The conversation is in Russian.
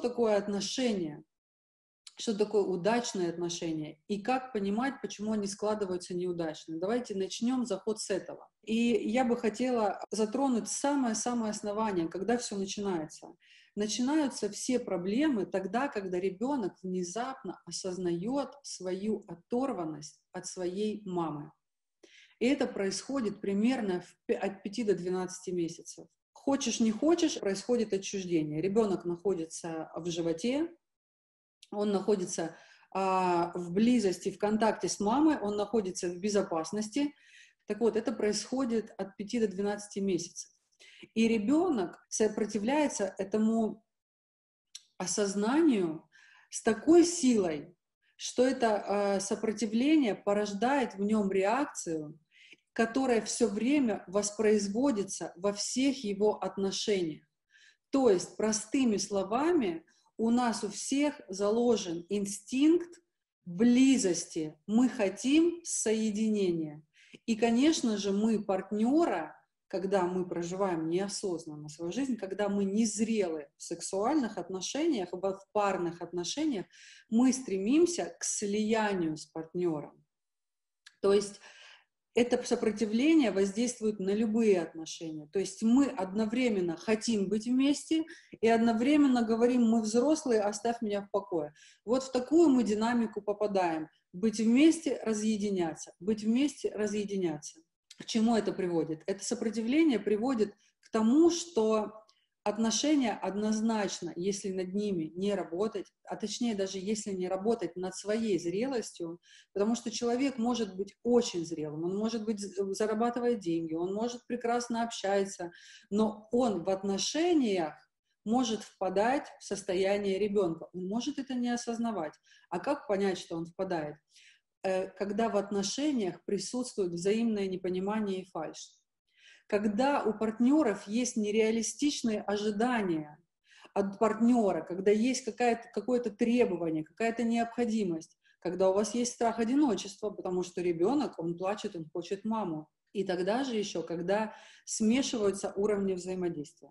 такое отношение, что такое удачные отношения и как понимать, почему они складываются неудачно. Давайте начнем заход с этого. И я бы хотела затронуть самое-самое основание, когда все начинается. Начинаются все проблемы тогда, когда ребенок внезапно осознает свою оторванность от своей мамы. И это происходит примерно от 5 до 12 месяцев. Хочешь, не хочешь, происходит отчуждение. Ребенок находится в животе, он находится а, в близости, в контакте с мамой, он находится в безопасности. Так вот, это происходит от 5 до 12 месяцев. И ребенок сопротивляется этому осознанию с такой силой, что это э, сопротивление порождает в нем реакцию, которая все время воспроизводится во всех его отношениях. То есть, простыми словами, у нас у всех заложен инстинкт близости. Мы хотим соединения. И, конечно же, мы партнера, когда мы проживаем неосознанно свою жизнь, когда мы незрелы в сексуальных отношениях, в парных отношениях, мы стремимся к слиянию с партнером. То есть это сопротивление воздействует на любые отношения. То есть мы одновременно хотим быть вместе и одновременно говорим, мы взрослые, оставь меня в покое. Вот в такую мы динамику попадаем. Быть вместе, разъединяться. Быть вместе, разъединяться. К чему это приводит? Это сопротивление приводит к тому, что отношения однозначно, если над ними не работать, а точнее даже если не работать над своей зрелостью, потому что человек может быть очень зрелым, он может быть зарабатывает деньги, он может прекрасно общаться, но он в отношениях может впадать в состояние ребенка. Он может это не осознавать. А как понять, что он впадает? Э, когда в отношениях присутствует взаимное непонимание и фальшь когда у партнеров есть нереалистичные ожидания от партнера, когда есть какое-то требование, какая-то необходимость, когда у вас есть страх одиночества, потому что ребенок, он плачет, он хочет маму. И тогда же еще, когда смешиваются уровни взаимодействия.